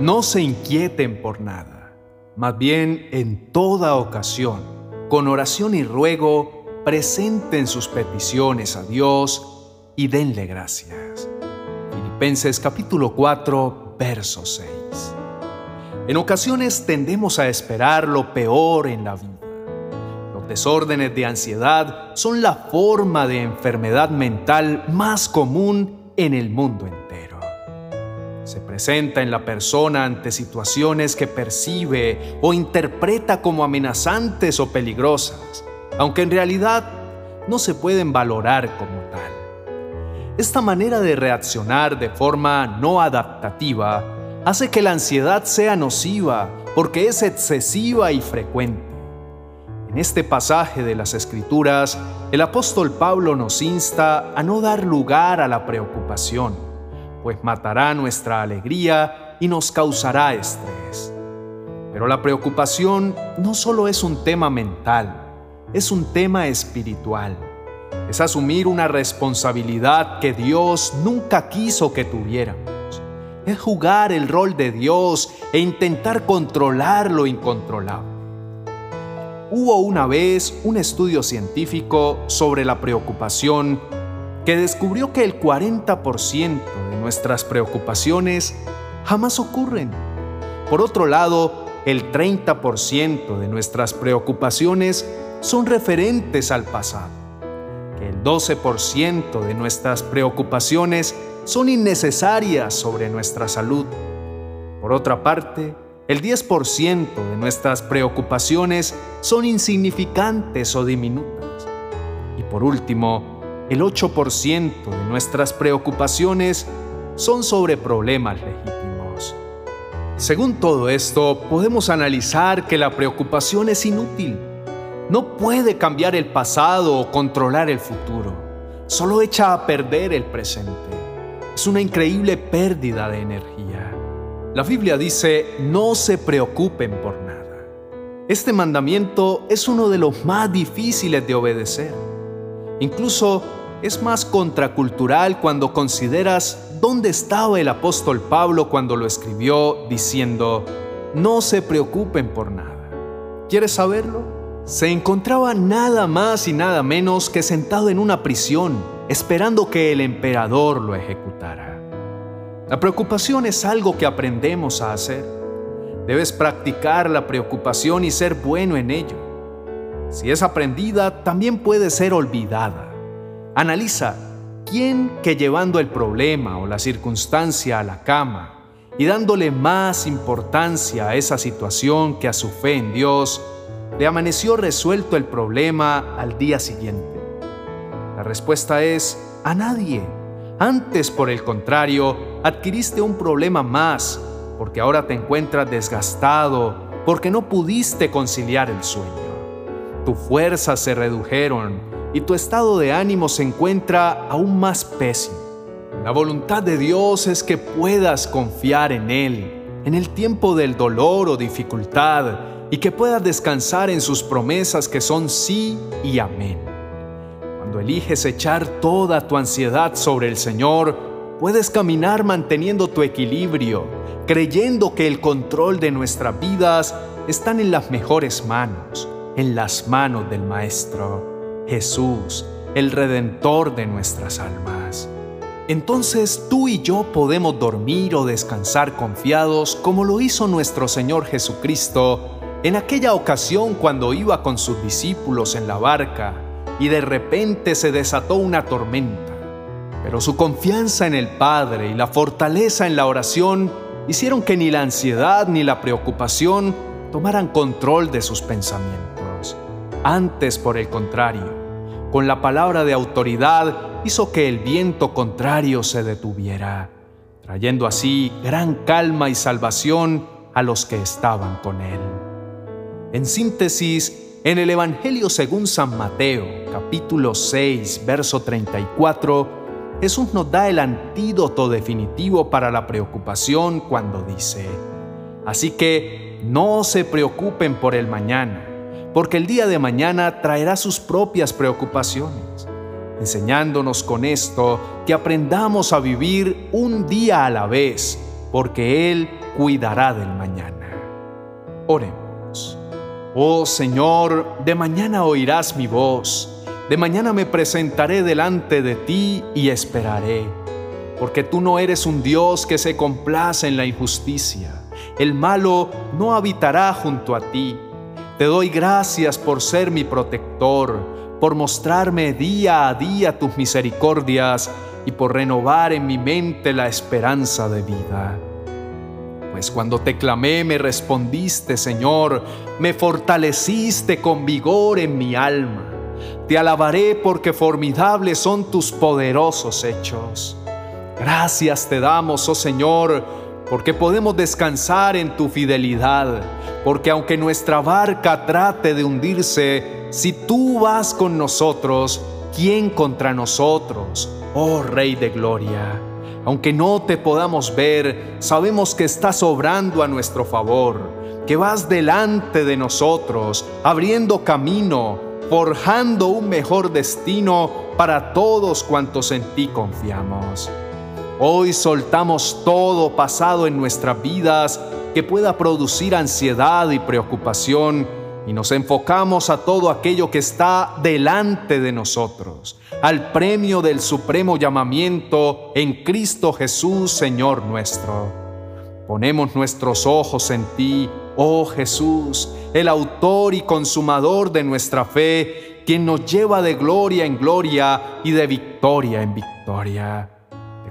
no se inquieten por nada, más bien en toda ocasión, con oración y ruego, presenten sus peticiones a Dios y denle gracias. Filipenses capítulo 4, verso 6. En ocasiones tendemos a esperar lo peor en la vida. Los desórdenes de ansiedad son la forma de enfermedad mental más común en el mundo entero se presenta en la persona ante situaciones que percibe o interpreta como amenazantes o peligrosas, aunque en realidad no se pueden valorar como tal. Esta manera de reaccionar de forma no adaptativa hace que la ansiedad sea nociva porque es excesiva y frecuente. En este pasaje de las Escrituras, el apóstol Pablo nos insta a no dar lugar a la preocupación pues matará nuestra alegría y nos causará estrés. Pero la preocupación no solo es un tema mental, es un tema espiritual. Es asumir una responsabilidad que Dios nunca quiso que tuviéramos. Es jugar el rol de Dios e intentar controlar lo incontrolable. Hubo una vez un estudio científico sobre la preocupación que descubrió que el 40% de nuestras preocupaciones jamás ocurren. Por otro lado, el 30% de nuestras preocupaciones son referentes al pasado, que el 12% de nuestras preocupaciones son innecesarias sobre nuestra salud. Por otra parte, el 10% de nuestras preocupaciones son insignificantes o diminutas. Y por último, el 8% de nuestras preocupaciones son sobre problemas legítimos. Según todo esto, podemos analizar que la preocupación es inútil. No puede cambiar el pasado o controlar el futuro. Solo echa a perder el presente. Es una increíble pérdida de energía. La Biblia dice, no se preocupen por nada. Este mandamiento es uno de los más difíciles de obedecer. Incluso es más contracultural cuando consideras dónde estaba el apóstol Pablo cuando lo escribió diciendo, no se preocupen por nada. ¿Quieres saberlo? Se encontraba nada más y nada menos que sentado en una prisión, esperando que el emperador lo ejecutara. La preocupación es algo que aprendemos a hacer. Debes practicar la preocupación y ser bueno en ello. Si es aprendida, también puede ser olvidada. Analiza quién que llevando el problema o la circunstancia a la cama y dándole más importancia a esa situación que a su fe en Dios, le amaneció resuelto el problema al día siguiente. La respuesta es a nadie. Antes, por el contrario, adquiriste un problema más, porque ahora te encuentras desgastado, porque no pudiste conciliar el sueño. Tus fuerzas se redujeron y tu estado de ánimo se encuentra aún más pésimo. La voluntad de Dios es que puedas confiar en Él en el tiempo del dolor o dificultad y que puedas descansar en sus promesas que son sí y amén. Cuando eliges echar toda tu ansiedad sobre el Señor, puedes caminar manteniendo tu equilibrio, creyendo que el control de nuestras vidas están en las mejores manos, en las manos del Maestro. Jesús, el redentor de nuestras almas. Entonces tú y yo podemos dormir o descansar confiados como lo hizo nuestro Señor Jesucristo en aquella ocasión cuando iba con sus discípulos en la barca y de repente se desató una tormenta. Pero su confianza en el Padre y la fortaleza en la oración hicieron que ni la ansiedad ni la preocupación tomaran control de sus pensamientos. Antes, por el contrario, con la palabra de autoridad hizo que el viento contrario se detuviera, trayendo así gran calma y salvación a los que estaban con él. En síntesis, en el Evangelio según San Mateo, capítulo 6, verso 34, Jesús nos da el antídoto definitivo para la preocupación cuando dice, Así que no se preocupen por el mañana porque el día de mañana traerá sus propias preocupaciones, enseñándonos con esto que aprendamos a vivir un día a la vez, porque Él cuidará del mañana. Oremos. Oh Señor, de mañana oirás mi voz, de mañana me presentaré delante de ti y esperaré, porque tú no eres un Dios que se complace en la injusticia, el malo no habitará junto a ti. Te doy gracias por ser mi protector, por mostrarme día a día tus misericordias y por renovar en mi mente la esperanza de vida. Pues cuando te clamé me respondiste, Señor, me fortaleciste con vigor en mi alma. Te alabaré porque formidables son tus poderosos hechos. Gracias te damos, oh Señor, porque podemos descansar en tu fidelidad, porque aunque nuestra barca trate de hundirse, si tú vas con nosotros, ¿quién contra nosotros, oh Rey de Gloria? Aunque no te podamos ver, sabemos que estás obrando a nuestro favor, que vas delante de nosotros, abriendo camino, forjando un mejor destino para todos cuantos en ti confiamos. Hoy soltamos todo pasado en nuestras vidas que pueda producir ansiedad y preocupación y nos enfocamos a todo aquello que está delante de nosotros, al premio del supremo llamamiento en Cristo Jesús, Señor nuestro. Ponemos nuestros ojos en ti, oh Jesús, el autor y consumador de nuestra fe, quien nos lleva de gloria en gloria y de victoria en victoria.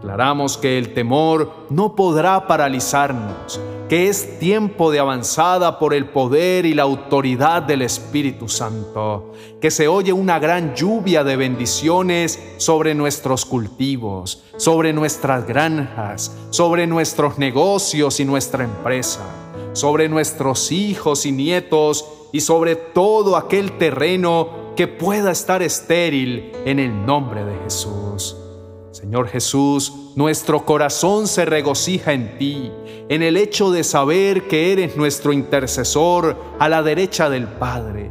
Declaramos que el temor no podrá paralizarnos, que es tiempo de avanzada por el poder y la autoridad del Espíritu Santo, que se oye una gran lluvia de bendiciones sobre nuestros cultivos, sobre nuestras granjas, sobre nuestros negocios y nuestra empresa, sobre nuestros hijos y nietos y sobre todo aquel terreno que pueda estar estéril en el nombre de Jesús. Señor Jesús, nuestro corazón se regocija en ti, en el hecho de saber que eres nuestro intercesor a la derecha del Padre.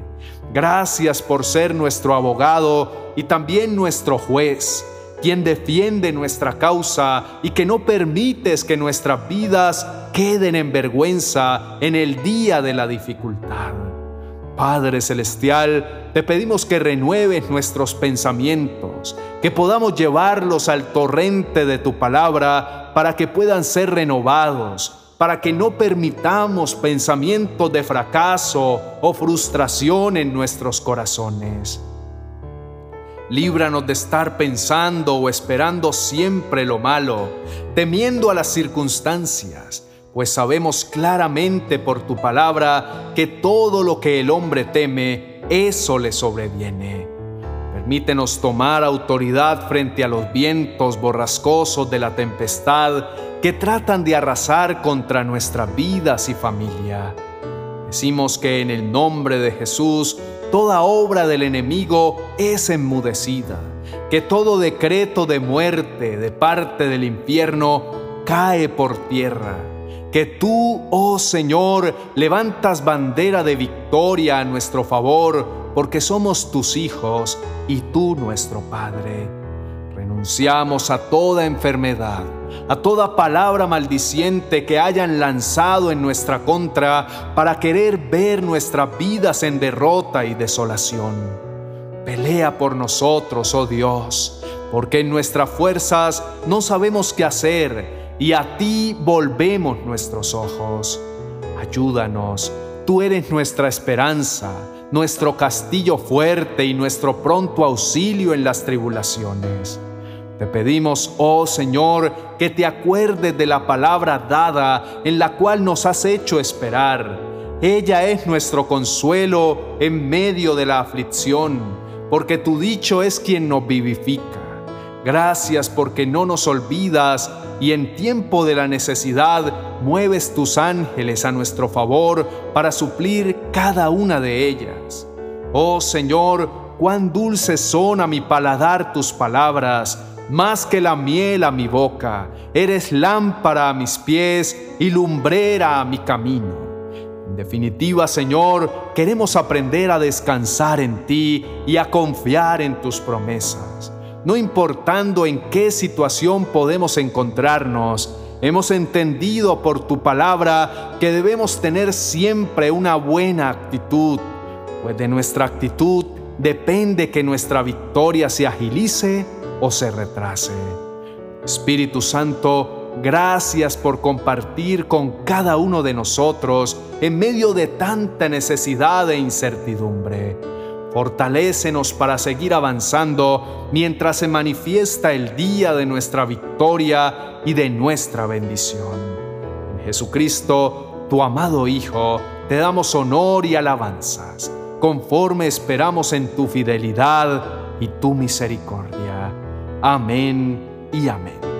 Gracias por ser nuestro abogado y también nuestro juez, quien defiende nuestra causa y que no permites que nuestras vidas queden en vergüenza en el día de la dificultad. Padre Celestial, te pedimos que renueves nuestros pensamientos, que podamos llevarlos al torrente de tu palabra para que puedan ser renovados, para que no permitamos pensamientos de fracaso o frustración en nuestros corazones. Líbranos de estar pensando o esperando siempre lo malo, temiendo a las circunstancias pues sabemos claramente por tu palabra que todo lo que el hombre teme, eso le sobreviene. Permítenos tomar autoridad frente a los vientos borrascosos de la tempestad que tratan de arrasar contra nuestras vidas y familia. Decimos que en el nombre de Jesús toda obra del enemigo es enmudecida, que todo decreto de muerte de parte del infierno cae por tierra que tú, oh Señor, levantas bandera de victoria a nuestro favor, porque somos tus hijos y tú nuestro Padre. Renunciamos a toda enfermedad, a toda palabra maldiciente que hayan lanzado en nuestra contra para querer ver nuestras vidas en derrota y desolación. Pelea por nosotros, oh Dios, porque en nuestras fuerzas no sabemos qué hacer y a ti volvemos nuestros ojos. Ayúdanos, tú eres nuestra esperanza, nuestro castillo fuerte y nuestro pronto auxilio en las tribulaciones. Te pedimos, oh Señor, que te acuerdes de la palabra dada en la cual nos has hecho esperar. Ella es nuestro consuelo en medio de la aflicción, porque tu dicho es quien nos vivifica. Gracias porque no nos olvidas y en tiempo de la necesidad mueves tus ángeles a nuestro favor para suplir cada una de ellas. Oh Señor, cuán dulces son a mi paladar tus palabras, más que la miel a mi boca. Eres lámpara a mis pies y lumbrera a mi camino. En definitiva, Señor, queremos aprender a descansar en ti y a confiar en tus promesas no importando en qué situación podemos encontrarnos, hemos entendido por tu palabra que debemos tener siempre una buena actitud, pues de nuestra actitud depende que nuestra victoria se agilice o se retrase. Espíritu Santo, gracias por compartir con cada uno de nosotros en medio de tanta necesidad e incertidumbre. Fortalécenos para seguir avanzando mientras se manifiesta el día de nuestra victoria y de nuestra bendición. En Jesucristo, tu amado Hijo, te damos honor y alabanzas, conforme esperamos en tu fidelidad y tu misericordia. Amén y amén.